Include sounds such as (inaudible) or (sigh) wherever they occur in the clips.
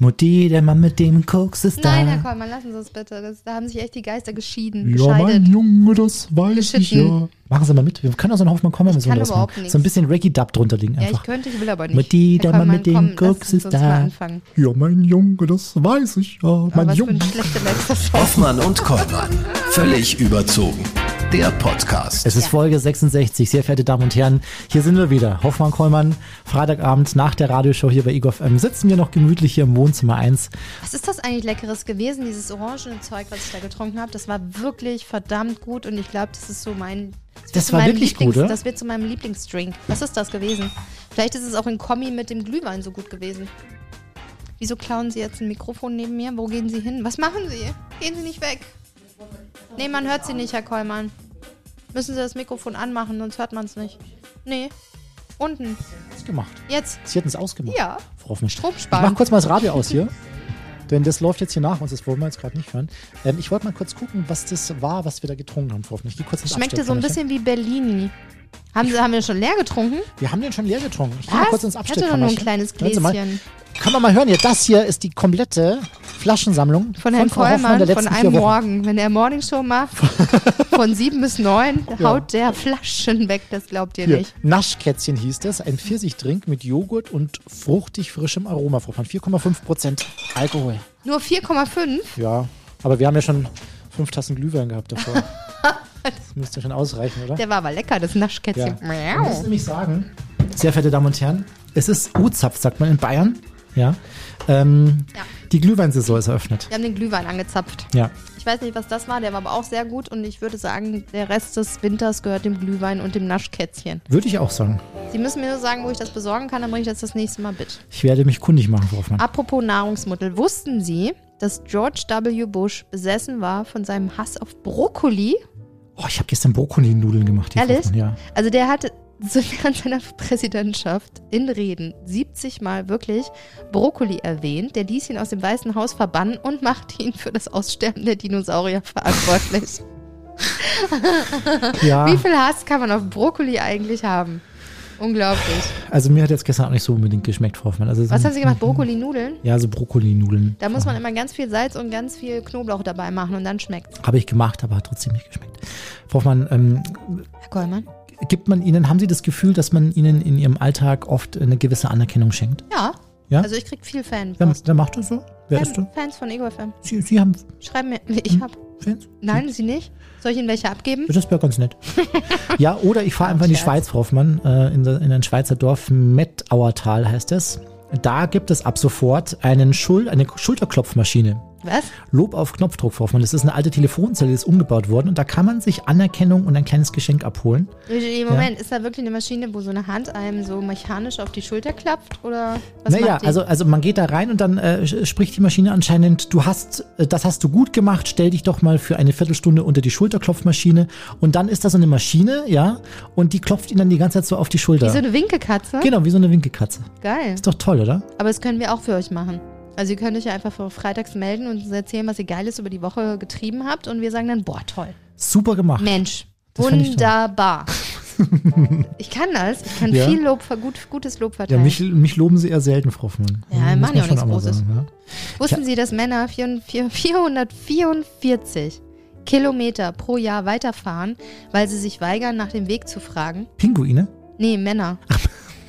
Mutti, der Mann mit dem Koks ist Nein, da. Herr Kollmann, lassen Sie es bitte. Das, da haben sich echt die Geister geschieden, Ja, mein gescheidet. Junge, das weiß ich Geschitten. ja. Machen Sie mal mit. Wir können auch so einen Hoffmann kommen, Ich wenn so was überhaupt machen. nichts. So ein bisschen Reggae-Dub drunter liegen Ja, ich einfach. könnte, ich will aber nicht. Mutti, Herr der Mann Kollmann, mit dem Koks ist uns da. anfangen. Ja, mein Junge, das weiß ich ja. Mein was für Junge. ein schlechter letzter Song. Hoffmann und Kollmann. Völlig überzogen. Der Podcast. Es ist Ja. Folge 66, sehr verehrte Damen und Herren. Hier sind wir wieder. Hoffmann Kollmann, Freitagabend nach der Radioshow hier bei Ego FM. Sitzen wir noch gemütlich hier im Wohnzimmer 1. Was ist das eigentlich Leckeres gewesen, dieses orangene Zeug, was ich da getrunken habe? Das war wirklich verdammt gut und ich glaube, das ist so mein. Das zu war wirklich Lieblings- gut, oder? Das wird zu meinem Lieblingsdrink. Was ist das gewesen? Vielleicht ist es auch in Kombi mit dem Glühwein so gut gewesen. Wieso klauen Sie jetzt ein Mikrofon neben mir? Wo gehen Sie hin? Was machen Sie? Gehen Sie nicht weg. Nee, man hört Sie nicht, Herr Kollmann. Müssen Sie das Mikrofon anmachen, sonst hört man es nicht. Nee. Unten. Was gemacht? Jetzt. Sie hatten es ausgemacht. Ja. Hoffmann. Strom Ich mach kurz mal das Radio aus hier. Denn das läuft jetzt hier nach uns, das wollen wir jetzt gerade nicht hören. Ähm, ich wollte mal kurz gucken, was das war, was wir da getrunken haben, Frau. Ich gehe kurz ins Schmeckte so ein Abstellkammerchen. bisschen wie Bellini. Haben, Sie, haben wir schon leer getrunken? Wir haben den schon leer getrunken. Ich gehe mal kurz ins Ich hatte nur ein Abstellkammerchen. kleines mal. Gläschen. Können wir mal hören hier, das hier ist die komplette Flaschensammlung Von Herrn Hoffmann Kollmann von einem. Morgen. Wenn er Morningshow macht, (laughs) von sieben bis neun, haut der Flaschen weg, das glaubt ihr Hier, nicht. Naschkätzchen hieß das, ein Pfirsichtrink mit Joghurt und fruchtig frischem Aroma, Hoffmann. 4,5 Prozent Alkohol. Nur 4,5? Ja, aber wir haben ja schon fünf Tassen Glühwein gehabt davor. (laughs) das müsste schon ausreichen, oder? Der war aber lecker, das Naschkätzchen. Ich muss nämlich sagen, sehr verehrte Damen und Herren, es ist U-Zapf, sagt man in Bayern. Ja. Ähm, Ja. Die Glühweinsaison ist eröffnet. Wir haben den Glühwein angezapft. Ja. Ich weiß nicht, was das war, der war aber auch sehr gut und ich würde sagen, der Rest des Winters gehört dem Glühwein und dem Naschkätzchen. Würde ich auch sagen. Sie müssen mir nur sagen, wo ich das besorgen kann, dann bringe ich das das nächste Mal mit. Ich werde mich kundig machen, Frau Hoffmann. Apropos Nahrungsmittel, wussten Sie, dass George W. Bush besessen war von seinem Hass auf Brokkoli? Oh, ich habe gestern Brokkoli-Nudeln gemacht. Ehrlich? Ja. Also der hatte so während seiner Präsidentschaft in Reden 70 Mal wirklich Brokkoli erwähnt. Der ließ ihn aus dem Weißen Haus verbannen und machte ihn für das Aussterben der Dinosaurier verantwortlich. ja. Wie viel Hass kann man auf Brokkoli eigentlich haben? Unglaublich. Also mir hat jetzt gestern auch nicht so unbedingt geschmeckt, Frau Hoffmann. Also Was haben Sie gemacht? Brokkoli-Nudeln? Ja, so Brokkoli-Nudeln. Da muss man immer ganz viel Salz und ganz viel Knoblauch dabei machen und dann schmeckt's. Habe ich gemacht, aber hat trotzdem nicht geschmeckt. Frau Hoffmann, ähm, Herr Kollmann? Gibt man Ihnen, haben Sie das Gefühl, dass man Ihnen in Ihrem Alltag oft eine gewisse Anerkennung schenkt? Ja. Ja? Also ich krieg viel Fan. Wer, wer macht das so? Wer ist Fan, das? Fans von Ego FM. Sie, Sie haben Schreiben mir. Ich hab. Fans? Nein, Sie nicht? Soll ich Ihnen welche abgeben? Das wäre ganz nett. (laughs) ja, oder ich fahre einfach in die. Schweiz, Frau Hoffmann, äh, in, in ein Schweizer Dorf, Mettauertal heißt es. Da gibt es ab sofort einen Schul eine Schulterklopfmaschine. Was? Lob auf Knopfdruck, Frau Hoffmann. Das ist eine alte Telefonzelle, die ist umgebaut worden und da kann man sich Anerkennung und ein kleines Geschenk abholen. Moment, ist da wirklich eine Maschine, wo so eine Hand einem so mechanisch auf die Schulter klappt? Oder was naja, also, also man geht da rein und dann äh, spricht die Maschine anscheinend, du hast, äh, das hast du gut gemacht, stell dich doch mal für eine Viertelstunde unter die Schulterklopfmaschine und dann ist da so eine Maschine, ja, und die klopft ihn dann die ganze Zeit so auf die Schulter. Wie so eine Winkekatze? genau, wie so eine Winkelkatze. Geil. Ist doch toll, oder? Aber das können wir auch für euch machen. Also ihr könnt euch ja einfach freitags melden und uns erzählen, was ihr Geiles über die Woche getrieben habt und wir sagen dann, boah, toll. Super gemacht. Mensch, Das ich wunderbar. (laughs) ich kann das. Ich kann Ja. viel Lob, gut, gutes Lob Ja, verteilen. mich, mich loben sie eher selten, Frau Hoffmann. Ja, machen man ja auch nichts Großes. sagen, ja. Wussten Sie, dass Männer 4- 444 Kilometer pro Jahr weiterfahren, weil sie sich weigern, nach dem Weg zu fragen? Pinguine? Nee, Männer.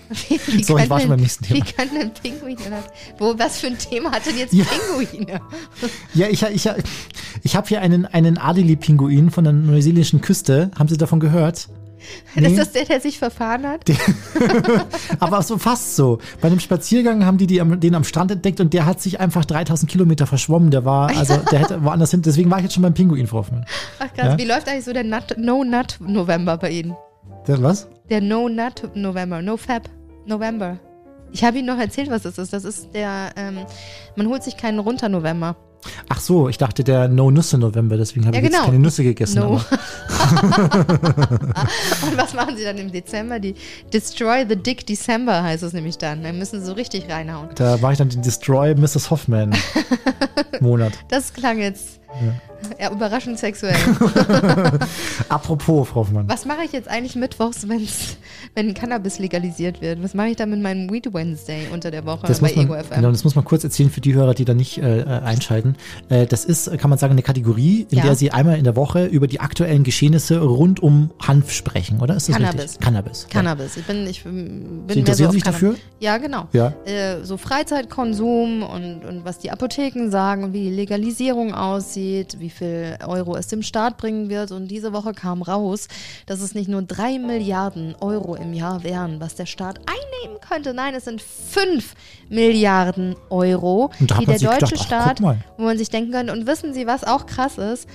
Wie, wie Sorry, ich war schon beim nächsten Thema. Wie können denn Pinguine? Wo, was für ein Thema hat denn jetzt Ja. Pinguine? Ja, ich, ich, ich habe hier einen, einen Adeli-Pinguin von der neuseeländischen Küste. Haben Sie davon gehört? Nee. Ist das der, der sich verfahren hat? (laughs) Aber so fast so. Bei einem Spaziergang haben die, die am, den am Strand entdeckt und der hat sich einfach 3000 Kilometer verschwommen. Der war, also (laughs) der hätte woanders hin. Deswegen war ich jetzt schon beim Pinguin, Hoffmann. Ach krass, Ja. wie läuft eigentlich so der Nut, No-Nut-November bei Ihnen? Der, was? Der No-Nut-November, No-Fab-November. Ich habe Ihnen noch erzählt, was das ist. Das ist der, ähm, man holt sich keinen runter November. Ach so, ich dachte der No-Nüsse-November, deswegen habe Ja, ich jetzt genau. keine Nüsse gegessen. No. (laughs) Und was machen sie dann im Dezember? Die Destroy the Dick December heißt es nämlich dann. Dann müssen sie so richtig reinhauen. da war ich dann den Destroy Mrs. Hoffman Monat. (laughs) Das klang jetzt ja. überraschend sexuell. (laughs) Apropos, Frau Hoffmann. Was mache ich jetzt eigentlich mittwochs, wenn es wenn Cannabis legalisiert wird? Was mache ich da mit meinem Weed Wednesday unter der Woche Das bei man, Ego FM? genau, das muss man kurz erzählen für die Hörer, die da nicht äh, äh, einschalten. Äh, das ist, kann man sagen, eine Kategorie, in Ja. der Sie einmal in der Woche über die aktuellen Geschehnisse rund um Hanf sprechen, oder? Ist das Cannabis. richtig? Cannabis. Cannabis. Ich bin, ich bin Sie interessieren sich dafür? Ja, genau. Ja. Äh, so Freizeitkonsum und, und was die Apotheken sagen und wie die Legalisierung aussieht, wie viel Euro es dem Staat bringen wird. Und diese Woche kam raus, dass es nicht nur drei Milliarden Euro im Jahr wären, was der Staat einnehmen könnte. Nein, es sind fünf Milliarden Euro, die der deutsche gedacht, ach, Staat, wo man sich denken könnte. Und wissen Sie, was auch krass ist?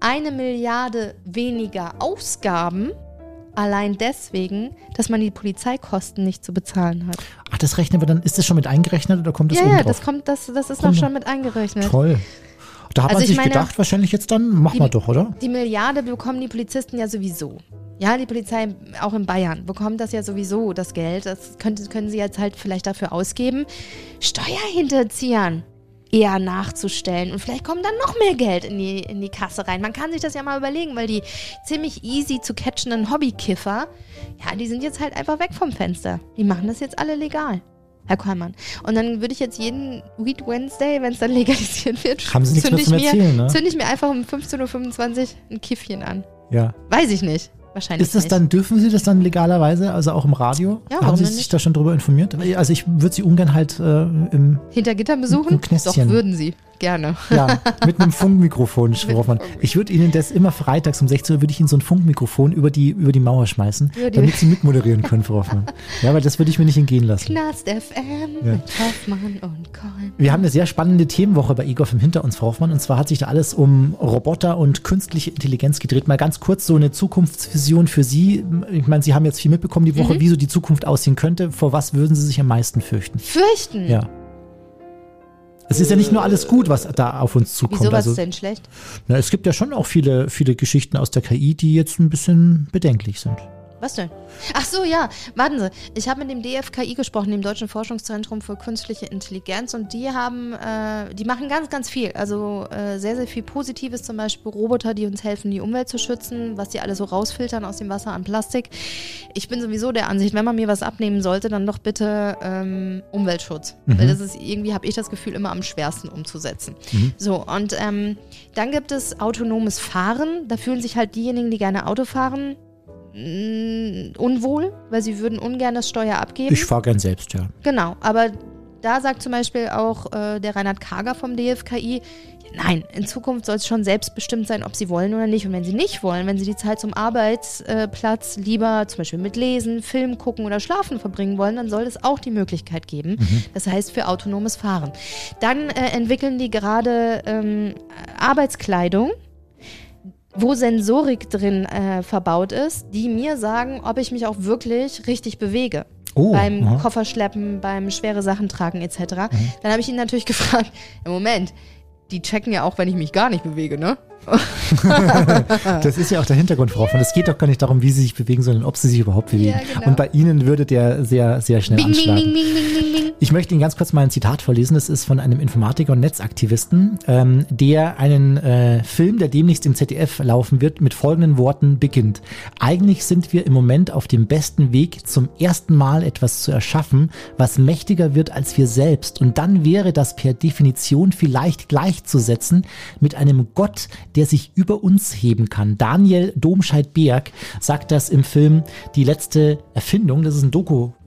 Eine Milliarde weniger Ausgaben. Allein deswegen, dass man die Polizeikosten nicht zu bezahlen hat. Ach, das rechnen wir dann, ist das schon mit eingerechnet oder kommt das ja, ja, das kommt, das, das ist noch. schon mit eingerechnet. Toll. Da hat Also man ich sich meine- gedacht, wahrscheinlich jetzt dann, machen wir doch, oder? Die Milliarde bekommen die Polizisten ja sowieso. Ja, die Polizei auch in Bayern bekommt das ja sowieso, das Geld. Das könnte, können sie jetzt halt vielleicht dafür ausgeben, Steuerhinterziehern eher nachzustellen. Und vielleicht kommt dann noch mehr Geld in die, in die Kasse rein. Man kann sich das ja mal überlegen, weil die ziemlich easy zu catchenden Hobbykiffer, ja, die sind jetzt halt einfach weg vom Fenster. Die machen das jetzt alle legal. Herr Kollmann. Und dann würde ich jetzt jeden Weed Wednesday, wenn es dann (laughs) legalisiert wird, Haben Sie nichts zünd mehr zum ich mir, Erzählen, ne? zünd ich mir einfach um 15.25 Uhr ein Kiffchen an. Ja. Weiß ich nicht. Wahrscheinlich Ist das nicht. dann, dürfen Sie das dann legalerweise, also auch im Radio? Ja, Haben Sie sich nicht? da schon drüber informiert? Also ich würde Sie ungern halt äh, im, Hinter Gittern besuchen? Ein Knästchen. Doch, würden sie. Gerne. ja, mit einem (laughs) Funkmikrofon, Frau Hoffmann. Ich würde Ihnen das immer freitags um 16 Uhr, würde ich Ihnen so ein Funkmikrofon über die, über die Mauer schmeißen, die- damit Sie mitmoderieren können, Frau Hoffmann. (laughs) Ja, weil das würde ich mir nicht entgehen lassen. Knast FM Ja. mit Hoffmann und Kolm. Wir haben eine sehr spannende Themenwoche bei EGOF im hinter uns, Frau Hoffmann. Und zwar hat sich da alles um Roboter und künstliche Intelligenz gedreht. Mal ganz kurz so eine Zukunftsvision für Sie. Ich meine, Sie haben jetzt viel mitbekommen die Mhm. Woche, wie so die Zukunft aussehen könnte. Vor was würden Sie sich am meisten fürchten? Fürchten. Ja. Es ist ja nicht nur alles gut, was da auf uns zukommt. Wieso, was also, ist denn schlecht? na, es gibt ja schon auch viele, viele Geschichten aus der KI, die jetzt ein bisschen bedenklich sind. Was denn? Ach so, ja. Warten Sie. Ich habe mit dem DFKI gesprochen, dem Deutschen Forschungszentrum für Künstliche Intelligenz. Und die haben, äh, die machen ganz, ganz viel. Also äh, sehr, sehr viel Positives. Zum Beispiel Roboter, die uns helfen, die Umwelt zu schützen. Was die alle so rausfiltern aus dem Wasser an Plastik. Ich bin sowieso der Ansicht, wenn man mir was abnehmen sollte, dann doch bitte ähm, Umweltschutz. Weil das ist irgendwie, habe ich das Gefühl, immer am schwersten umzusetzen. So, und ähm, dann gibt es autonomes Fahren. Da fühlen sich halt diejenigen, die gerne Auto fahren, unwohl, weil sie würden ungern das Steuer abgeben. Ich fahre gern selbst, ja. Genau, aber da sagt zum Beispiel auch äh, der Reinhard Kager vom DFKI, nein, in Zukunft soll es schon selbstbestimmt sein, ob sie wollen oder nicht. Und wenn sie nicht wollen, wenn sie die Zeit zum Arbeitsplatz lieber zum Beispiel mit Lesen, Film gucken oder Schlafen verbringen wollen, dann soll es auch die Möglichkeit geben. Das heißt für autonomes Fahren. Dann äh, entwickeln die gerade ähm, Arbeitskleidung wo Sensorik drin äh, verbaut ist, die mir sagen, ob ich mich auch wirklich richtig bewege. Oh, beim aha. Kofferschleppen, beim schwere Sachen tragen etc. Dann habe ich ihn natürlich (laughs) gefragt, im Moment, die checken ja auch, wenn ich mich gar nicht bewege, ne? (laughs) Das ist ja auch der Hintergrund, Frau Hoffmann. Es geht doch gar nicht darum, wie Sie sich bewegen, sondern ob Sie sich überhaupt bewegen. Ja, genau. Und bei Ihnen würde der sehr, sehr schnell Bing, bing, anschlagen. bing, bing, bing, bing, bing. Ich möchte Ihnen ganz kurz mal ein Zitat vorlesen. Das ist von einem Informatiker und Netzaktivisten, ähm, der einen äh, Film, der demnächst im ZDF laufen wird, mit folgenden Worten beginnt. Eigentlich sind wir im Moment auf dem besten Weg, zum ersten Mal etwas zu erschaffen, was mächtiger wird als wir selbst. Und dann wäre das per Definition vielleicht gleichzusetzen mit einem Gott, der sich über uns heben kann. Daniel Domscheit-Berg sagt das im Film Die letzte Erfindung. Das ist ein Doku-Fiction-Film,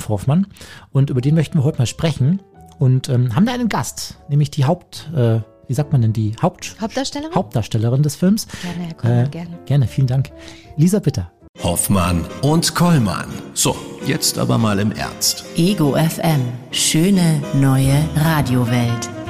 Frau Hoffmann. Und über den möchten wir heute mal sprechen. Und ähm, haben da einen Gast, nämlich die Haupt, äh, wie sagt man denn, die Haupt, Hauptdarstellerin? Hauptdarstellerin des Films. Gerne, Herr Kollmann, Äh, gerne. Gerne, vielen Dank. Lisa Bitter. Hoffmann und Kollmann. So, jetzt aber mal im Ernst. Ego FM. Schöne neue Radiowelt.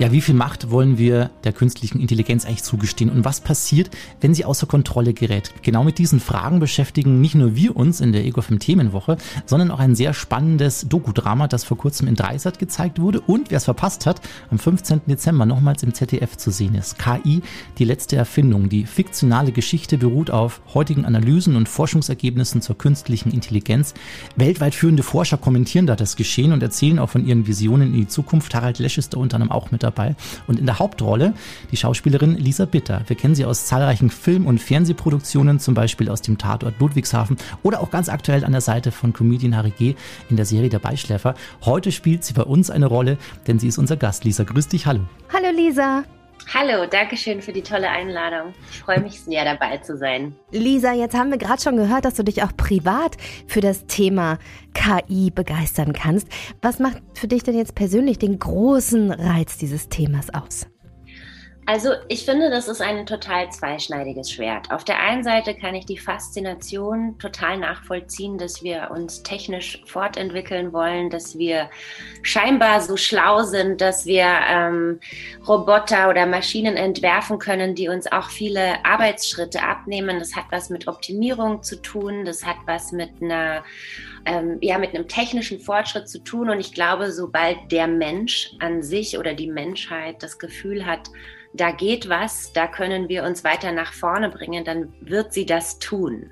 Ja, wie viel Macht wollen wir der künstlichen Intelligenz eigentlich zugestehen und was passiert, wenn sie außer Kontrolle gerät? Genau mit diesen Fragen beschäftigen nicht nur wir uns in der EgoFM Themenwoche, sondern auch ein sehr spannendes Doku-Drama, das vor kurzem in Dreisat gezeigt wurde und wer es verpasst hat, am 15. Dezember nochmals im ZDF zu sehen ist. KI, die letzte Erfindung. Die fiktionale Geschichte beruht auf heutigen Analysen und Forschungsergebnissen zur künstlichen Intelligenz. Weltweit führende Forscher kommentieren da das Geschehen und erzählen auch von ihren Visionen in die Zukunft. Harald Lesch ist da unter anderem auch mit dabei. Dabei. Und in der Hauptrolle die Schauspielerin Lisa Bitter. Wir kennen sie aus zahlreichen Film- und Fernsehproduktionen, zum Beispiel aus dem Tatort Ludwigshafen oder auch ganz aktuell an der Seite von Comedian Harry G. in der Serie Der Beischläfer. Heute spielt sie bei uns eine Rolle, denn sie ist unser Gast. Lisa, grüß dich, hallo. Hallo Lisa. Hallo, danke schön für die tolle Einladung. Ich freue mich sehr dabei zu sein. Lisa, jetzt haben wir gerade schon gehört, dass du dich auch privat für das Thema KI begeistern kannst. Was macht für dich denn jetzt persönlich den großen Reiz dieses Themas aus? Also ich finde, das ist ein total zweischneidiges Schwert. Auf der einen Seite kann ich die Faszination total nachvollziehen, dass wir uns technisch fortentwickeln wollen, dass wir scheinbar so schlau sind, dass wir ähm, Roboter oder Maschinen entwerfen können, die uns auch viele Arbeitsschritte abnehmen. Das hat was mit Optimierung zu tun, das hat was mit einer ähm, ja, mit einem technischen Fortschritt zu tun. Und ich glaube, sobald der Mensch an sich oder die Menschheit das Gefühl hat, da geht was, da können wir uns weiter nach vorne bringen, dann wird sie das tun.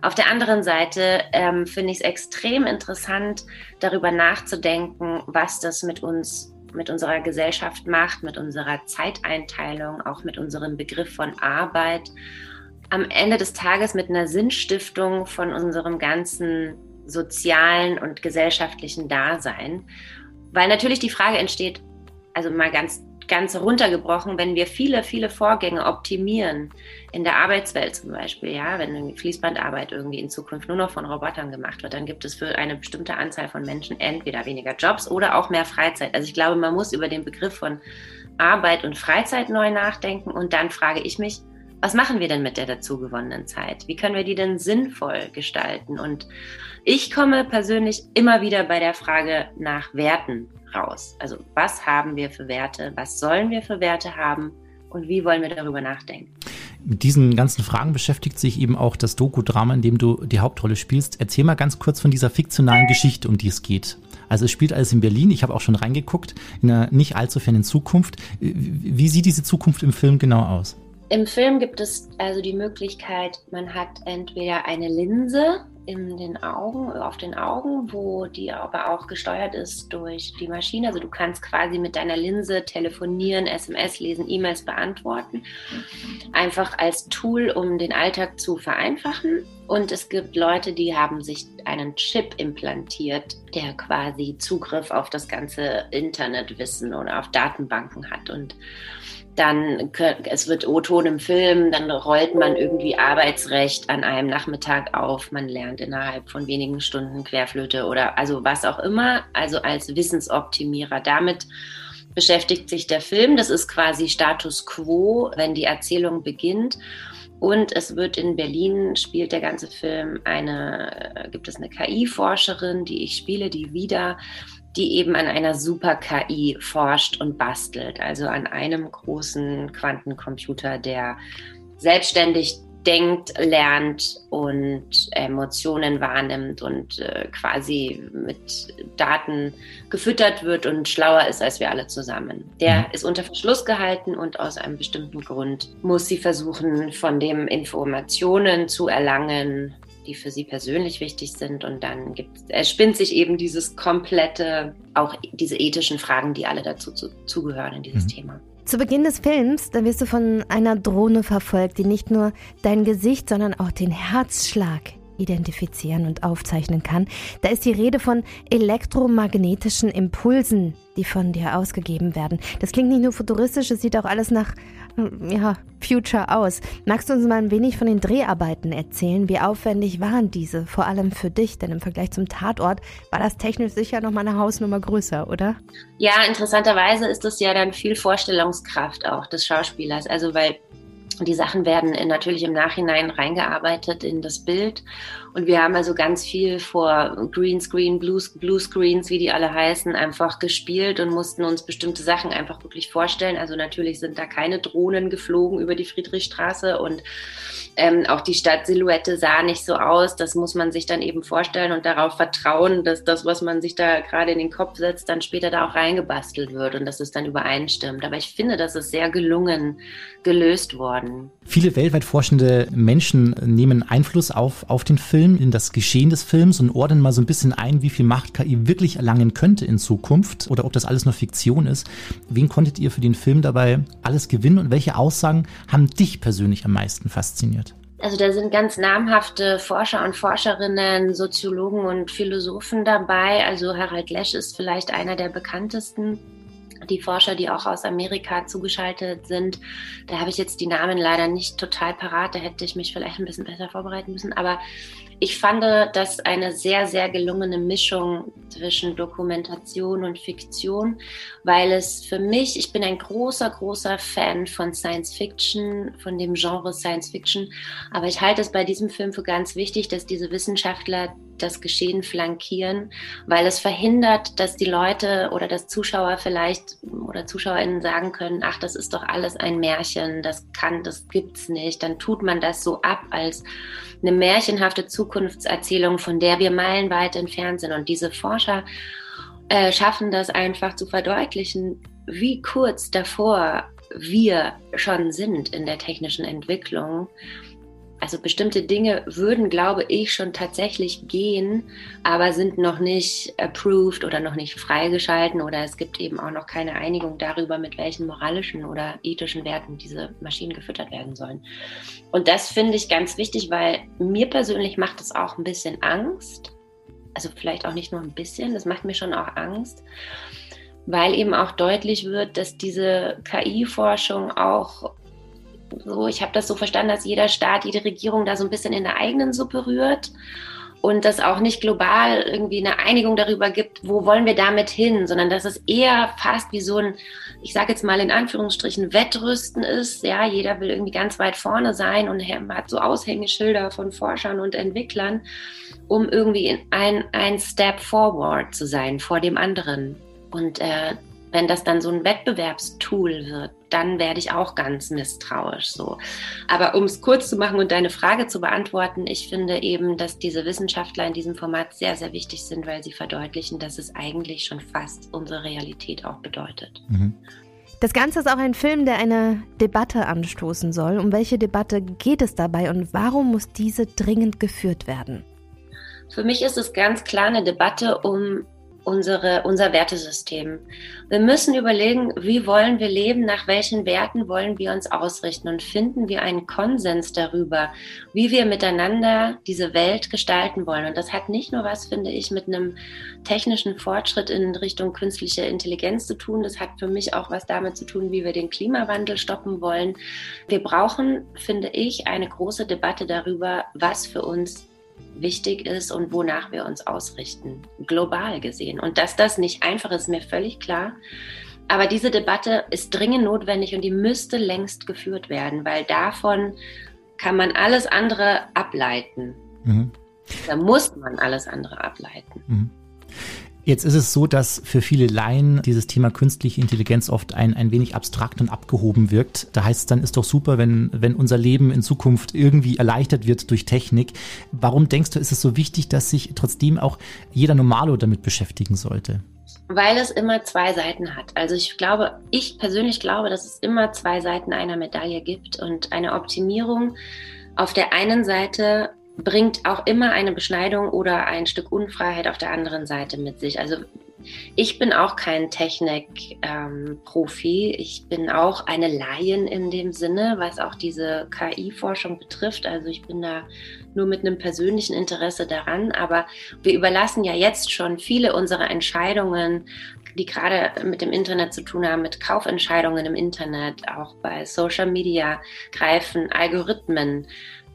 Auf der anderen Seite ähm, finde ich es extrem interessant, darüber nachzudenken, was das mit uns, mit unserer Gesellschaft macht, mit unserer Zeiteinteilung, auch mit unserem Begriff von Arbeit. Am Ende des Tages mit einer Sinnstiftung von unserem ganzen sozialen und gesellschaftlichen Dasein. Weil natürlich die Frage entsteht, also mal ganz ganz runtergebrochen, wenn wir viele, viele Vorgänge optimieren, in der Arbeitswelt zum Beispiel, ja, wenn Fließbandarbeit irgendwie in Zukunft nur noch von Robotern gemacht wird, dann gibt es für eine bestimmte Anzahl von Menschen entweder weniger Jobs oder auch mehr Freizeit. Also ich glaube, man muss über den Begriff von Arbeit und Freizeit neu nachdenken und dann frage ich mich, was machen wir denn mit der dazu gewonnenen Zeit? Wie können wir die denn sinnvoll gestalten? Und ich komme persönlich immer wieder bei der Frage nach Werten raus. Also was haben wir für Werte? Was sollen wir für Werte haben? Und wie wollen wir darüber nachdenken? Mit diesen ganzen Fragen beschäftigt sich eben auch das Doku-Drama, in dem du die Hauptrolle spielst. Erzähl mal ganz kurz von dieser fiktionalen Geschichte, um die es geht. Also es spielt alles in Berlin. Ich habe auch schon reingeguckt, in einer nicht allzu fernen Zukunft. Wie sieht diese Zukunft im Film genau aus? Im Film gibt es also die Möglichkeit, man hat entweder eine Linse in den Augen, auf den Augen, wo die aber auch gesteuert ist durch die Maschine. Also du kannst quasi mit deiner Linse telefonieren, SMS lesen, E-Mails beantworten. Einfach als Tool, um den Alltag zu vereinfachen. Und es gibt Leute, die haben sich einen Chip implantiert, der quasi Zugriff auf das ganze Internetwissen oder auf Datenbanken hat. Und dann es wird O-Ton im Film, dann rollt man irgendwie Arbeitsrecht an einem Nachmittag auf, man lernt innerhalb von wenigen Stunden Querflöte oder also was auch immer, also als Wissensoptimierer. Damit beschäftigt sich der Film. Das ist quasi Status quo, wenn die Erzählung beginnt. Und es wird in Berlin, spielt der ganze Film, eine, gibt es eine KI-Forscherin, die ich spiele, die wieder die eben an einer Super-KI forscht und bastelt, also an einem großen Quantencomputer, der selbstständig denkt, lernt und Emotionen wahrnimmt und äh, quasi mit Daten gefüttert wird und schlauer ist als wir alle zusammen. Der mhm. ist unter Verschluss gehalten und aus einem bestimmten Grund muss sie versuchen, von dem Informationen zu erlangen, die für sie persönlich wichtig sind. Und dann gibt, es spinnt sich eben dieses komplette, auch diese ethischen Fragen, die alle dazu zu, zugehören in dieses mhm. Thema. Zu Beginn des Films, da wirst du von einer Drohne verfolgt, die nicht nur dein Gesicht, sondern auch den Herzschlag identifizieren und aufzeichnen kann. Da ist die Rede von elektromagnetischen Impulsen, die von dir ausgegeben werden. Das klingt nicht nur futuristisch, es sieht auch alles nach ja, Future aus. Magst du uns mal ein wenig von den Dreharbeiten erzählen? Wie aufwendig waren diese, vor allem für dich? Denn im Vergleich zum Tatort war das technisch sicher noch mal eine Hausnummer größer, oder? Ja, interessanterweise ist das ja dann viel Vorstellungskraft auch des Schauspielers. Also weil die Sachen werden natürlich im Nachhinein reingearbeitet in das Bild. Und wir haben also ganz viel vor Greenscreen, Blue, Blue Screens, wie die alle heißen, einfach gespielt und mussten uns bestimmte Sachen einfach wirklich vorstellen. Also natürlich sind da keine Drohnen geflogen über die Friedrichstraße und ähm, auch die Stadtsilhouette sah nicht so aus. Das muss man sich dann eben vorstellen und darauf vertrauen, dass das, was man sich da gerade in den Kopf setzt, dann später da auch reingebastelt wird und dass es dann übereinstimmt. Aber ich finde, das ist sehr gelungen gelöst worden. Viele weltweit forschende Menschen nehmen Einfluss auf, auf den Film Film, in das Geschehen des Films und ordnen mal so ein bisschen ein, wie viel Macht KI wirklich erlangen könnte in Zukunft oder ob das alles nur Fiktion ist. Wen konntet ihr für den Film dabei alles gewinnen und welche Aussagen haben dich persönlich am meisten fasziniert? Also da sind ganz namhafte Forscher und Forscherinnen, Soziologen und Philosophen dabei. Also Harald Lesch ist vielleicht einer der bekanntesten die Forscher, die auch aus Amerika zugeschaltet sind. Da habe ich jetzt die Namen leider nicht total parat, da hätte ich mich vielleicht ein bisschen besser vorbereiten müssen. Aber ich fand das eine sehr, sehr gelungene Mischung zwischen Dokumentation und Fiktion, weil es für mich, ich bin ein großer, großer Fan von Science Fiction, von dem Genre Science Fiction, aber ich halte es bei diesem Film für ganz wichtig, dass diese Wissenschaftler das Geschehen flankieren, weil es verhindert, dass die Leute oder das Zuschauer vielleicht oder ZuschauerInnen sagen können, ach, das ist doch alles ein Märchen, das kann, das gibt's nicht. Dann tut man das so ab als eine märchenhafte Zukunftserzählung, von der wir meilenweit entfernt sind. Und diese Forscher äh, schaffen das einfach zu verdeutlichen, wie kurz davor wir schon sind in der technischen Entwicklung also bestimmte Dinge würden, glaube ich, schon tatsächlich gehen, aber sind noch nicht approved oder noch nicht freigeschalten oder es gibt eben auch noch keine Einigung darüber, mit welchen moralischen oder ethischen Werten diese Maschinen gefüttert werden sollen. Und das finde ich ganz wichtig, weil mir persönlich macht es auch ein bisschen Angst. Also vielleicht auch nicht nur ein bisschen, das macht mir schon auch Angst, weil eben auch deutlich wird, dass diese KI-Forschung auch so, ich habe das so verstanden, dass jeder Staat, jede Regierung da so ein bisschen in der eigenen Suppe rührt und dass auch nicht global irgendwie eine Einigung darüber gibt, wo wollen wir damit hin, sondern dass es eher fast wie so ein, ich sage jetzt mal in Anführungsstrichen, Wettrüsten ist. Ja, jeder will irgendwie ganz weit vorne sein und hat so Aushängeschilder von Forschern und Entwicklern, um irgendwie ein, ein Step forward zu sein vor dem anderen. Und äh, wenn das dann so ein Wettbewerbstool wird, dann werde ich auch ganz misstrauisch so. Aber um es kurz zu machen und deine Frage zu beantworten, ich finde eben, dass diese Wissenschaftler in diesem Format sehr, sehr wichtig sind, weil sie verdeutlichen, dass es eigentlich schon fast unsere Realität auch bedeutet. Mhm. Das Ganze ist auch ein Film, der eine Debatte anstoßen soll. Um welche Debatte geht es dabei und warum muss diese dringend geführt werden? Für mich ist es ganz klar eine Debatte um unsere, unser Wertesystem. Wir müssen überlegen, wie wollen wir leben, nach welchen Werten wollen wir uns ausrichten und finden wir einen Konsens darüber, wie wir miteinander diese Welt gestalten wollen. Und das hat nicht nur was, finde ich, mit einem technischen Fortschritt in Richtung künstliche Intelligenz zu tun. Das hat für mich auch was damit zu tun, wie wir den Klimawandel stoppen wollen. Wir brauchen, finde ich, eine große Debatte darüber, was für uns wichtig ist und wonach wir uns ausrichten, global gesehen. Und dass das nicht einfach ist, ist mir völlig klar. Aber diese Debatte ist dringend notwendig und die müsste längst geführt werden, weil davon kann man alles andere ableiten. Mhm. Da muss man alles andere ableiten. Mhm. Jetzt ist es so, dass für viele Laien dieses Thema künstliche Intelligenz oft ein, ein wenig abstrakt und abgehoben wirkt. Da heißt es dann, ist doch super, wenn, wenn unser Leben in Zukunft irgendwie erleichtert wird durch Technik. Warum denkst du, ist es so wichtig, dass sich trotzdem auch jeder Normalo damit beschäftigen sollte? Weil es immer zwei Seiten hat. Also ich glaube, ich persönlich glaube, dass es immer zwei Seiten einer Medaille gibt und eine Optimierung auf der einen Seite bringt auch immer eine Beschneidung oder ein Stück Unfreiheit auf der anderen Seite mit sich. Also ich bin auch kein Technik-Profi. Ähm, ich bin auch eine Laien in dem Sinne, was auch diese KI-Forschung betrifft. Also ich bin da nur mit einem persönlichen Interesse daran. Aber wir überlassen ja jetzt schon viele unserer Entscheidungen, die gerade mit dem Internet zu tun haben, mit Kaufentscheidungen im Internet, auch bei Social Media greifen Algorithmen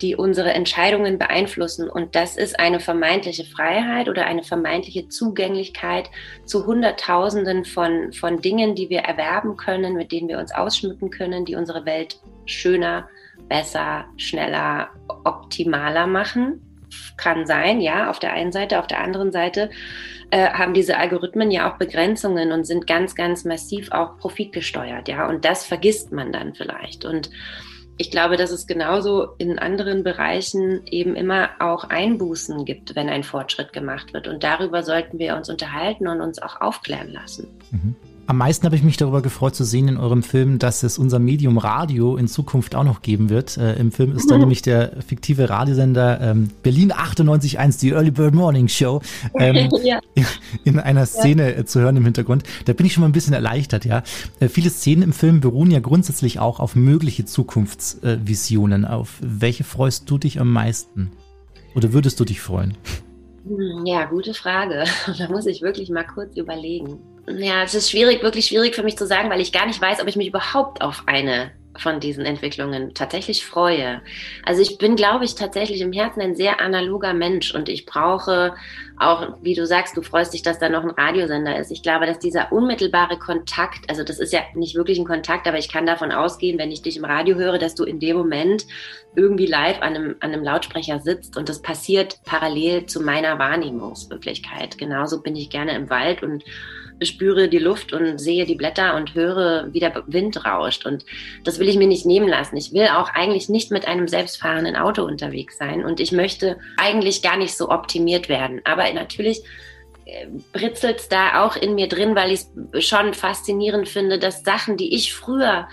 die unsere Entscheidungen beeinflussen. Und das ist eine vermeintliche Freiheit oder eine vermeintliche Zugänglichkeit zu Hunderttausenden von, von Dingen, die wir erwerben können, mit denen wir uns ausschmücken können, die unsere Welt schöner, besser, schneller, optimaler machen. Kann sein, ja, auf der einen Seite. Auf der anderen Seite äh, haben diese Algorithmen ja auch Begrenzungen und sind ganz, ganz massiv auch profitgesteuert, ja. Und das vergisst man dann vielleicht. Und ich glaube, dass es genauso in anderen Bereichen eben immer auch Einbußen gibt, wenn ein Fortschritt gemacht wird. Und darüber sollten wir uns unterhalten und uns auch aufklären lassen. Mhm. Am meisten habe ich mich darüber gefreut zu sehen in eurem Film, dass es unser Medium Radio in Zukunft auch noch geben wird. Äh, Im Film ist dann nämlich der fiktive Radiosender ähm, Berlin 98.1, die Early Bird Morning Show, ähm, (laughs) ja. in einer Szene ja. Äh, zu hören im Hintergrund. Da bin ich schon mal ein bisschen erleichtert, ja. Äh, viele Szenen im Film beruhen ja grundsätzlich auch auf mögliche Zukunftsvisionen. Äh, auf welche freust du dich am meisten? Oder würdest du dich freuen? Hm, ja, gute Frage. (laughs) Da muss ich wirklich mal kurz überlegen. Ja, es ist schwierig, wirklich schwierig für mich zu sagen, weil ich gar nicht weiß, ob ich mich überhaupt auf eine von diesen Entwicklungen tatsächlich freue. Also ich bin, glaube ich, tatsächlich im Herzen ein sehr analoger Mensch und ich brauche auch, wie du sagst, du freust dich, dass da noch ein Radiosender ist. Ich glaube, dass dieser unmittelbare Kontakt, also das ist ja nicht wirklich ein Kontakt, aber ich kann davon ausgehen, wenn ich dich im Radio höre, dass du in dem Moment irgendwie live an einem, an einem Lautsprecher sitzt und das passiert parallel zu meiner Wahrnehmungswirklichkeit. Genauso bin ich gerne im Wald und spüre die Luft und sehe die Blätter und höre, wie der Wind rauscht. Und das will ich mir nicht nehmen lassen. Ich will auch eigentlich nicht mit einem selbstfahrenden Auto unterwegs sein. Und ich möchte eigentlich gar nicht so optimiert werden. Aber natürlich äh, britzelt es da auch in mir drin, weil ich es schon faszinierend finde, dass Sachen, die ich früher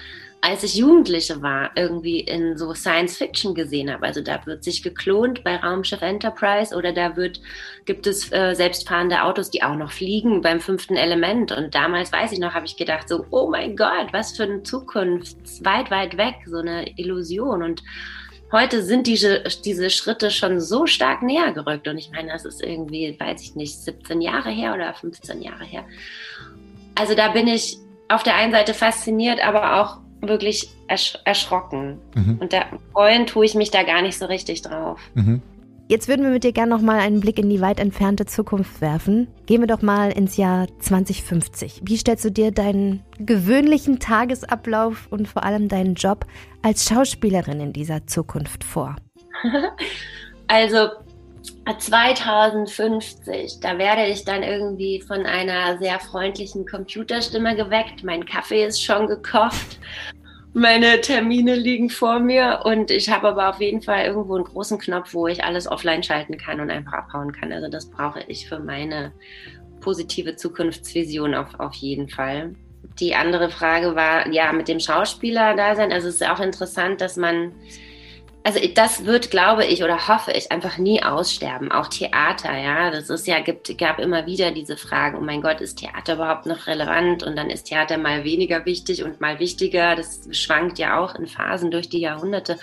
als ich Jugendliche war, irgendwie in so Science Fiction gesehen habe. Also da wird sich geklont bei Raumschiff Enterprise oder da wird, gibt es äh, selbstfahrende Autos, die auch noch fliegen beim fünften Element. Und damals, weiß ich noch, habe ich gedacht so, oh mein Gott, was für eine Zukunft, weit, weit weg, so eine Illusion. Und heute sind diese, diese Schritte schon so stark näher gerückt. Und ich meine, das ist irgendwie, weiß ich nicht, 17 Jahre her oder 15 Jahre her. Also da bin ich auf der einen Seite fasziniert, aber auch wirklich ersch erschrocken. Mhm. Und da freuen tue ich mich da gar nicht so richtig drauf. Mhm. Jetzt würden wir mit dir gerne noch mal einen Blick in die weit entfernte Zukunft werfen. Gehen wir doch mal ins Jahr 2050. Wie stellst du dir deinen gewöhnlichen Tagesablauf und vor allem deinen Job als Schauspielerin in dieser Zukunft vor? (laughs) Also 2050, da werde ich dann irgendwie von einer sehr freundlichen Computerstimme geweckt. Mein Kaffee ist schon gekocht. Meine Termine liegen vor mir und ich habe aber auf jeden Fall irgendwo einen großen Knopf, wo ich alles offline schalten kann und einfach abhauen kann. Also das brauche ich für meine positive Zukunftsvision auf, auf jeden Fall. Die andere Frage war, ja, mit dem Schauspieler da sein. Also es ist auch interessant, dass man also das wird, glaube ich, oder hoffe ich, einfach nie aussterben. Auch Theater, ja. Das ist ja, gibt, gab immer wieder diese Fragen, oh mein Gott, ist Theater überhaupt noch relevant? Und dann ist Theater mal weniger wichtig und mal wichtiger. Das schwankt ja auch in Phasen durch die Jahrhunderte.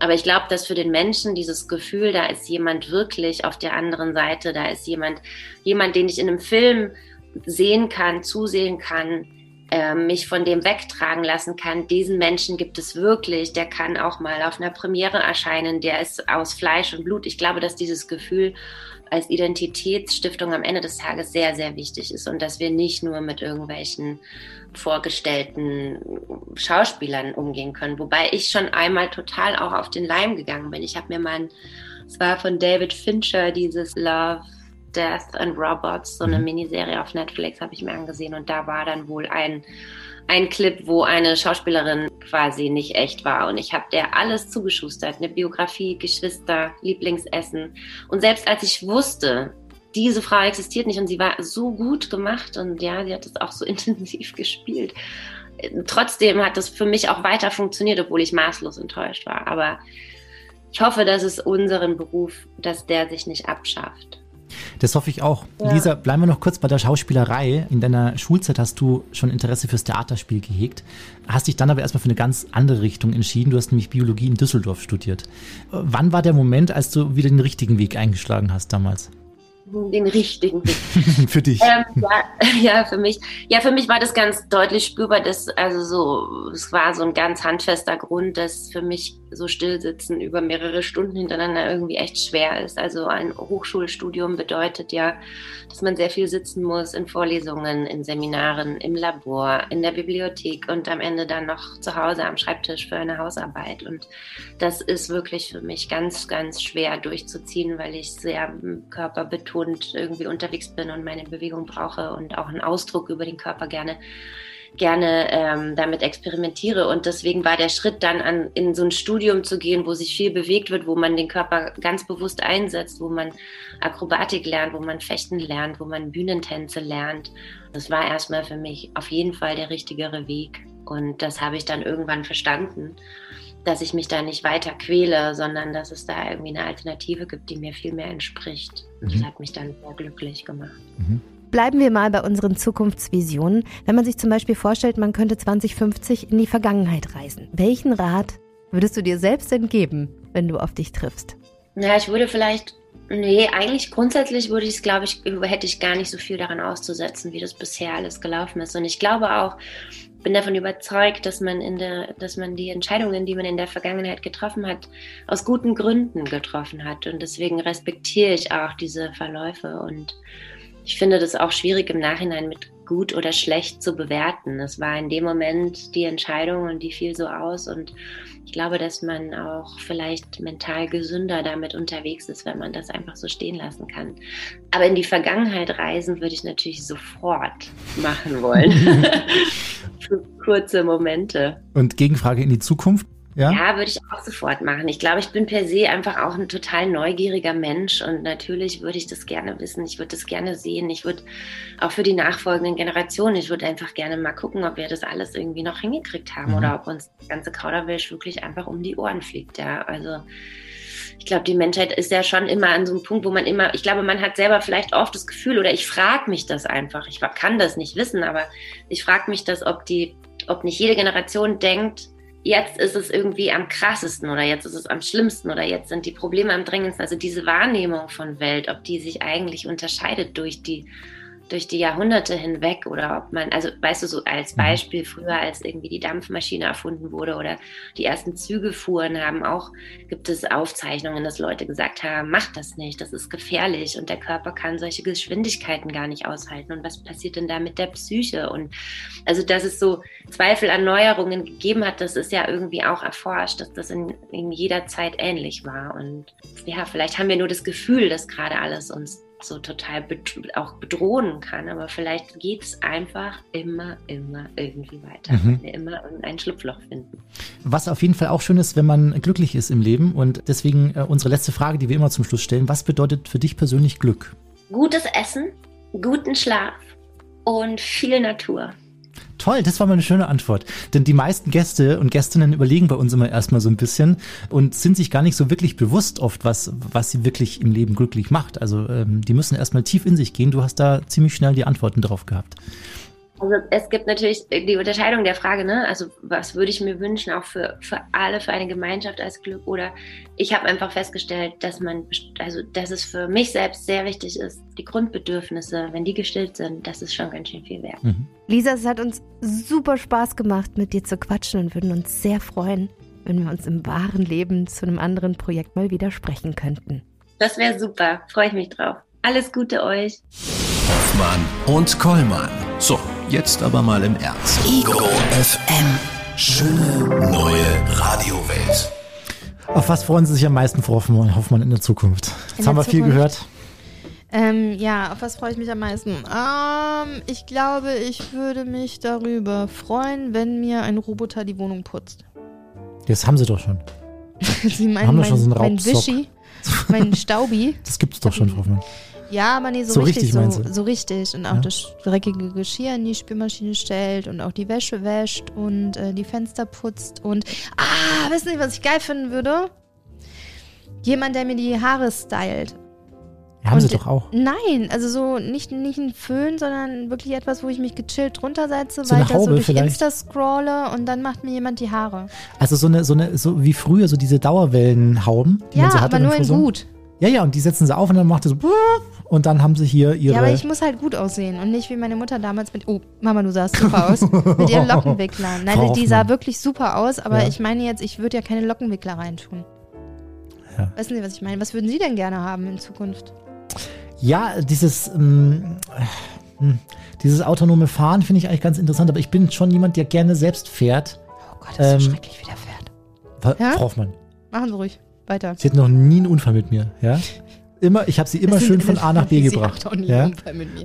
Aber ich glaube, dass für den Menschen dieses Gefühl, da ist jemand wirklich auf der anderen Seite, da ist jemand, jemand, den ich in einem Film sehen kann, zusehen kann, äh, mich von dem wegtragen lassen kann. Diesen Menschen gibt es wirklich. Der kann auch mal auf einer Premiere erscheinen. Der ist aus Fleisch und Blut. Ich glaube, dass dieses Gefühl als Identitätsstiftung am Ende des Tages sehr, sehr wichtig ist und dass wir nicht nur mit irgendwelchen vorgestellten Schauspielern umgehen können. Wobei ich schon einmal total auch auf den Leim gegangen bin. Ich habe mir mal, es war von David Fincher, dieses Love Death and Robots, so eine mhm. Miniserie auf Netflix, habe ich mir angesehen. Und da war dann wohl ein, ein Clip, wo eine Schauspielerin quasi nicht echt war. Und ich habe der alles zugeschustert. Eine Biografie, Geschwister, Lieblingsessen. Und selbst als ich wusste, diese Frau existiert nicht und sie war so gut gemacht und ja, sie hat es auch so (laughs) intensiv gespielt. Trotzdem hat das für mich auch weiter funktioniert, obwohl ich maßlos enttäuscht war. Aber ich hoffe, dass es unseren Beruf, dass der sich nicht abschafft. Das hoffe ich auch. Ja. Lisa, bleiben wir noch kurz bei der Schauspielerei. In deiner Schulzeit hast du schon Interesse fürs Theaterspiel gehegt, hast dich dann aber erstmal für eine ganz andere Richtung entschieden. Du hast nämlich Biologie in Düsseldorf studiert. Wann war der Moment, als du wieder den richtigen Weg eingeschlagen hast damals? den richtigen Weg. (laughs) für dich. Ähm, ja, (laughs) ja, für mich. Ja, für mich war das ganz deutlich spürbar, dass, also so, es war so ein ganz handfester Grund, dass für mich so Stillsitzen über mehrere Stunden hintereinander irgendwie echt schwer ist. Also ein Hochschulstudium bedeutet ja, dass man sehr viel sitzen muss in Vorlesungen, in Seminaren, im Labor, in der Bibliothek und am Ende dann noch zu Hause am Schreibtisch für eine Hausarbeit. Und das ist wirklich für mich ganz, ganz schwer durchzuziehen, weil ich sehr körperbetont irgendwie unterwegs bin und meine Bewegung brauche und auch einen Ausdruck über den Körper gerne gerne ähm, damit experimentiere. Und deswegen war der Schritt dann an, in so ein Studium zu gehen, wo sich viel bewegt wird, wo man den Körper ganz bewusst einsetzt, wo man Akrobatik lernt, wo man Fechten lernt, wo man Bühnentänze lernt. Das war erstmal für mich auf jeden Fall der richtigere Weg. Und das habe ich dann irgendwann verstanden, dass ich mich da nicht weiter quäle, sondern dass es da irgendwie eine Alternative gibt, die mir viel mehr entspricht. Mhm. Das hat mich dann sehr glücklich gemacht. Mhm. Bleiben wir mal bei unseren Zukunftsvisionen. Wenn man sich zum Beispiel vorstellt, man könnte 2050 in die Vergangenheit reisen. Welchen Rat würdest du dir selbst denn geben, wenn du auf dich triffst? Ja, ich würde vielleicht Nee, eigentlich grundsätzlich würde ich es, glaube ich, hätte ich gar nicht so viel daran auszusetzen, wie das bisher alles gelaufen ist. Und ich glaube auch, bin davon überzeugt, dass man in der, dass man die Entscheidungen, die man in der Vergangenheit getroffen hat, aus guten Gründen getroffen hat. Und deswegen respektiere ich auch diese Verläufe und ich finde das auch schwierig im Nachhinein mit gut oder schlecht zu bewerten. Es war in dem Moment die Entscheidung und die fiel so aus. Und ich glaube, dass man auch vielleicht mental gesünder damit unterwegs ist, wenn man das einfach so stehen lassen kann. Aber in die Vergangenheit reisen würde ich natürlich sofort machen wollen. (laughs) (laughs) Für kurze Momente. Und Gegenfrage in die Zukunft? Ja? ja, würde ich auch sofort machen. Ich glaube, ich bin per se einfach auch ein total neugieriger Mensch und natürlich würde ich das gerne wissen. Ich würde das gerne sehen. Ich würde auch für die nachfolgenden Generationen, ich würde einfach gerne mal gucken, ob wir das alles irgendwie noch hingekriegt haben mhm. oder ob uns das ganze Kauderwelsch wirklich einfach um die Ohren fliegt. Ja, also ich glaube, die Menschheit ist ja schon immer an so einem Punkt, wo man immer, ich glaube, man hat selber vielleicht oft das Gefühl oder ich frage mich das einfach. Ich kann das nicht wissen, aber ich frage mich das, ob die, ob nicht jede Generation denkt, jetzt ist es irgendwie am krassesten oder jetzt ist es am schlimmsten oder jetzt sind die Probleme am drängendsten. Also diese Wahrnehmung von Welt, ob die sich eigentlich unterscheidet durch die durch die Jahrhunderte hinweg oder ob man, also weißt du, so als mhm. Beispiel früher, als irgendwie die Dampfmaschine erfunden wurde oder die ersten Züge fuhren, haben auch, gibt es Aufzeichnungen, dass Leute gesagt haben, mach das nicht, das ist gefährlich und der Körper kann solche Geschwindigkeiten gar nicht aushalten. Und was passiert denn da mit der Psyche? Und also, dass es so Zweifel an Neuerungen gegeben hat, das ist ja irgendwie auch erforscht, dass das in, in jeder Zeit ähnlich war. Und ja, vielleicht haben wir nur das Gefühl, dass gerade alles uns so total auch bedrohen kann. Aber vielleicht geht es einfach immer, immer irgendwie weiter. Mhm. Wir immer ein Schlupfloch finden. Was auf jeden Fall auch schön ist, wenn man glücklich ist im Leben. Und deswegen äh, unsere letzte Frage, die wir immer zum Schluss stellen. Was bedeutet für dich persönlich Glück? Gutes Essen, guten Schlaf und viel Natur. Toll, das war mal eine schöne Antwort. Denn die meisten Gäste und Gästinnen überlegen bei uns immer erstmal so ein bisschen und sind sich gar nicht so wirklich bewusst oft, was, was sie wirklich im Leben glücklich macht. Also ähm, die müssen erstmal tief in sich gehen. Du hast da ziemlich schnell die Antworten drauf gehabt. Also es gibt natürlich die Unterscheidung der Frage, ne? Also was würde ich mir wünschen, auch für, für alle, für eine Gemeinschaft als Glück? Oder ich habe einfach festgestellt, dass man, also dass es für mich selbst sehr wichtig ist, die Grundbedürfnisse, wenn die gestillt sind, das ist schon ganz schön viel wert. Mhm. Lisa, es hat uns super Spaß gemacht, mit dir zu quatschen und würden uns sehr freuen, wenn wir uns im wahren Leben zu einem anderen Projekt mal wieder sprechen könnten. Das wäre super, freue ich mich drauf. Alles Gute euch. Hoffmann und Kollmann. So, jetzt aber mal im Ernst. Ego FM. Schöne neue Radiowelt. Auf was freuen Sie sich am meisten, Frau Hoffmann, Hoffmann in der Zukunft? Jetzt in haben wir Zukunft. viel gehört. Ähm, ja, auf was freue ich mich am meisten? Ähm, ich glaube, ich würde mich darüber freuen, wenn mir ein Roboter die Wohnung putzt. Das haben sie doch schon. (laughs) sie meinen, haben mein, schon so einen mein Wischi, mein Staubi. Das gibt es doch schon, Frau Hoffmann. Ja, aber nee, so, so richtig, richtig so, so, richtig. Und auch ja. das dreckige Geschirr in die Spülmaschine stellt und auch die Wäsche wäscht und äh, die Fenster putzt und ah, wissen Sie, was ich geil finden würde? Jemand, der mir die Haare stylt. Haben und, sie doch auch. Nein, also so nicht, nicht ein Föhn, sondern wirklich etwas, wo ich mich gechillt drunter setze, so weiter so durch vielleicht? Insta scrolle und dann macht mir jemand die Haare. Also so eine, so eine, so wie früher, so diese Dauerwellenhauben. Die ja, man so aber nur in gut. Ja, ja, und die setzen sie auf und dann macht es so und dann haben sie hier ihre. Ja, aber ich muss halt gut aussehen und nicht wie meine Mutter damals mit. Oh, Mama, du sahst super aus. mit ihren (laughs) Lockenwicklern. Nein, Frau die sah wirklich super aus, aber ja. ich meine jetzt, ich würde ja keine Lockenwickler reintun. Ja. Wissen Sie, was ich meine? Was würden Sie denn gerne haben in Zukunft? Ja, dieses. Ähm, äh, dieses autonome Fahren finde ich eigentlich ganz interessant, aber ich bin schon jemand, der gerne selbst fährt. Oh Gott, das ist ähm, so schrecklich, wie der fährt. Ja? Frau Hoffmann. Machen Sie ruhig. Weiter. Sie hat noch nie einen Unfall mit mir, ja? Immer, ich habe sie immer schön von A nach B gebracht. Ja?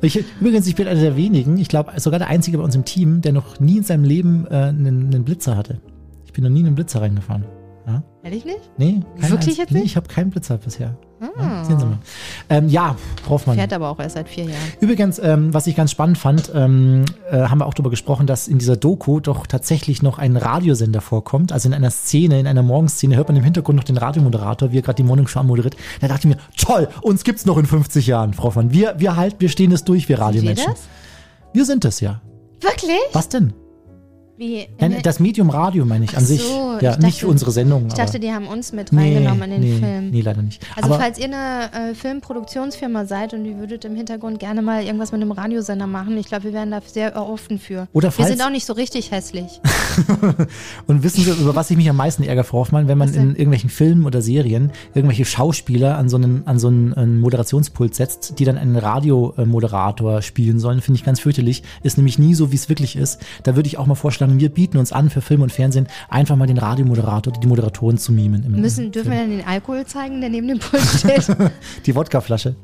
Ich, übrigens, ich bin einer der wenigen, ich glaube sogar der Einzige bei uns im Team, der noch nie in seinem Leben äh, einen, einen Blitzer hatte. Ich bin noch nie in einen Blitzer reingefahren. Ja? Ehrlich nicht? Nee, Wirklich jetzt Nee, nicht? ich habe keinen Blitzer bisher. Ah. Ja, sehen Sie mal. Ähm, ja, Hoffmann. Fährt aber auch erst seit vier Jahren. Übrigens, ähm, was ich ganz spannend fand, ähm, äh, haben wir auch darüber gesprochen, dass in dieser Doku doch tatsächlich noch ein Radiosender vorkommt. Also in einer Szene, in einer Morgenszene hört man im Hintergrund noch den Radiomoderator, wie er gerade die Morning Show moderiert. Da dachte ich mir, toll, uns gibt's noch in 50 Jahren, Frau Hoffmann. Wir, wir halten, wir stehen es durch, wir Radiomenschen. das? Wir sind es ja. Wirklich? Was denn? Wie? Nein, das Medium Radio meine ich an Ach sich. so, ja, nicht dachte- für unsere Sendung. Ich dachte, aber die haben uns mit reingenommen in den nee, Film. Nee, leider nicht. Also aber, falls ihr eine äh, Filmproduktionsfirma seid und ihr würdet im Hintergrund gerne mal irgendwas mit einem Radiosender machen, ich glaube, wir wären da sehr offen für. Oder wir falls- sind auch nicht so richtig hässlich. (laughs) Und wissen Sie, über was ich mich am meisten ärgere, Frau Hoffmann, wenn man in irgendwelchen Filmen oder Serien irgendwelche Schauspieler an so einen, an so einen, einen Moderationspult setzt, die dann einen Radiomoderator spielen sollen, finde ich ganz fürchterlich. Ist nämlich nie so, wie es wirklich ist. Da würde ich auch mal vorschlagen, wir bieten uns an für Film und Fernsehen, einfach mal den Radiomoderator oder die Moderatoren zu mimen. Im, Müssen, dürfen wir dann den Alkohol zeigen, der neben dem Pult steht? (laughs) Die Wodkaflasche.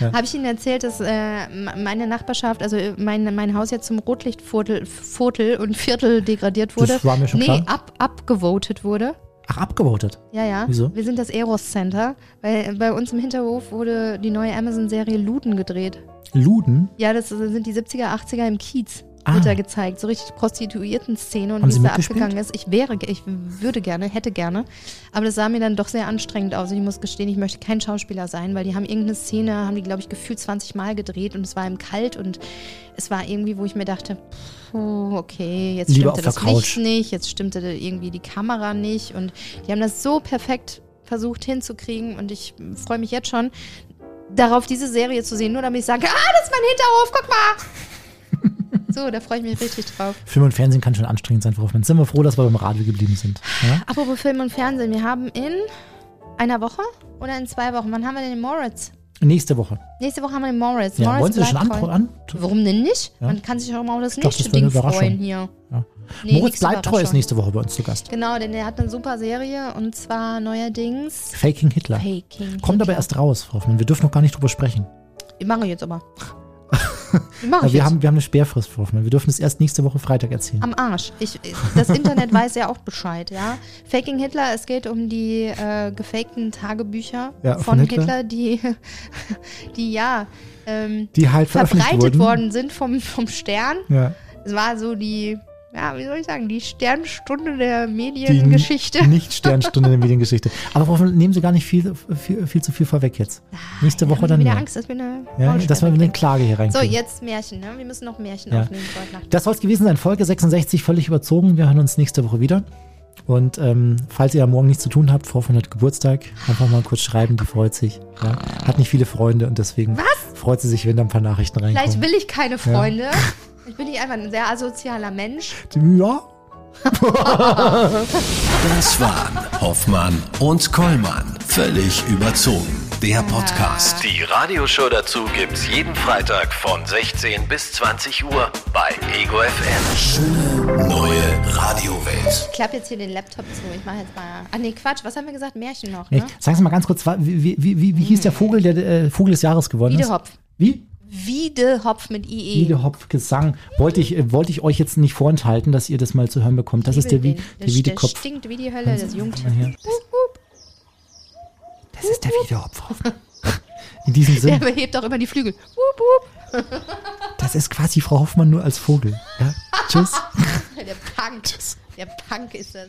Ja. Habe ich Ihnen erzählt, dass äh, meine Nachbarschaft, also äh, mein, mein Haus jetzt zum Rotlichtviertel Viertel und Viertel degradiert wurde? Das war mir schon nee, klar. ab, abgevotet wurde. Ach, abgevotet. Ja, ja. Wieso? Wir sind das Eros Center, weil bei uns im Hinterhof wurde die neue Amazon-Serie Luden gedreht. Luden. Ja, das sind die 70er, 80er im Kiez. Ah. Wird da gezeigt. So richtig Prostituierten-Szene und Haben wie es da abgegangen ist. Ich wäre, ich würde gerne, hätte gerne. Aber das sah mir dann doch sehr anstrengend aus. Und ich muss gestehen, ich möchte kein Schauspieler sein, weil die haben irgendeine Szene, haben die, glaube ich, gefühlt 20 Mal gedreht und es war im Kalt und es war irgendwie, wo ich mir dachte, puh, okay, jetzt Lieber stimmte das Licht nicht, jetzt stimmte irgendwie die Kamera nicht und die haben das so perfekt versucht hinzukriegen und ich freue mich jetzt schon darauf, diese Serie zu sehen, nur damit ich sage, ah, das ist mein Hinterhof, guck mal. So, da freue ich mich richtig drauf. Film und Fernsehen kann schon anstrengend sein, Frau Hoffmann. Sind wir froh, dass wir beim Radio geblieben sind. Ja? Apropos Film und Fernsehen, wir haben in einer Woche oder in zwei Wochen, wann haben wir denn den Moritz? Nächste Woche. Nächste Woche haben wir den Moritz. Ja, Moritz wollen Sie das schon an? an? Warum denn nicht? Ja. Man kann sich auch mal auf das Ich dachte, nächste das wäre eine Ding freuen hier. Ja. Nee, Moritz bleibt treu ist nächste Woche bei uns zu Gast. Genau, denn er hat eine super Serie und zwar neuerdings Faking Hitler. Faking. Kommt aber Hitler. erst raus, Frau Hoffmann. Wir dürfen noch gar nicht drüber sprechen. Ich mache jetzt aber. (laughs) (laughs) Ich mache Weil wir, jetzt. haben, wir haben eine Sperrfrist, Hoffmann. Wir dürfen es erst nächste Woche Freitag erzählen. Am Arsch. Ich, das Internet weiß ja auch Bescheid, ja. Faking Hitler, es geht um die äh, gefakten Tagebücher Ja, von, von Hitler. Hitler. die, (laughs) die ja ähm, Die halt verbreitet wurden. worden sind vom, vom Stern. Ja. Es war so die, ja, wie soll ich sagen, die Sternstunde der Die Mediengeschichte. Nicht Sternstunde der Mediengeschichte. (laughs) Aber Frau nehmen Sie gar nicht viel, viel, viel zu viel vorweg jetzt. Nächste Woche Ich dann habe wieder mehr. Angst, dass wir eine Ja, dass wir eine. Klage hier So, reinkriegen. jetzt Märchen, ne? Wir müssen noch Märchen Ja. aufnehmen. Das soll es gewesen sein. Folge 66, völlig überzogen. Wir hören uns nächste Woche wieder. Und ähm, falls ihr am morgen nichts zu tun habt, Frau Hoffmann hat Geburtstag, einfach mal kurz schreiben, die freut sich. Ja. Hat nicht viele Freunde und deswegen freut sie sich, wenn da ein paar Nachrichten reinkommen. Vielleicht will ich keine Freunde. Ich bin nicht einfach ein sehr asozialer Mensch. Ja, (laughs) Das waren Hoffmann und Kollmann. Völlig überzogen. Der Podcast. Die Radioshow dazu gibt's jeden Freitag von 16 bis 20 Uhr bei Ego FM. Schöne neue Radiowelt. Ich klappe jetzt hier den Laptop zu. Ich mache jetzt mal. Ah, nee, Quatsch. Was haben wir gesagt? Märchen noch, ne? sagen Sie mal ganz kurz, wie, wie, wie, wie hieß der Vogel, der äh, Vogel des Jahres geworden ist? Wiedehopf. Wie? Wiedehopf mit IE. Wiedehopf Gesang. Wollte ich, äh, wollte ich euch jetzt nicht vorenthalten, dass ihr das mal zu hören bekommt. Das ist der, Wie- Den- der der Wiedekopf. Der stinkt wie die Hölle, das jungt. Das ist der Wiedehopf. In diesem Der Sinne, (laughs) behebt auch immer die Flügel. Wup, wup. (laughs) das ist quasi Frau Hoffmann nur als Vogel. Ja? Tschüss. Der Punk. (laughs) Der Punk ist das.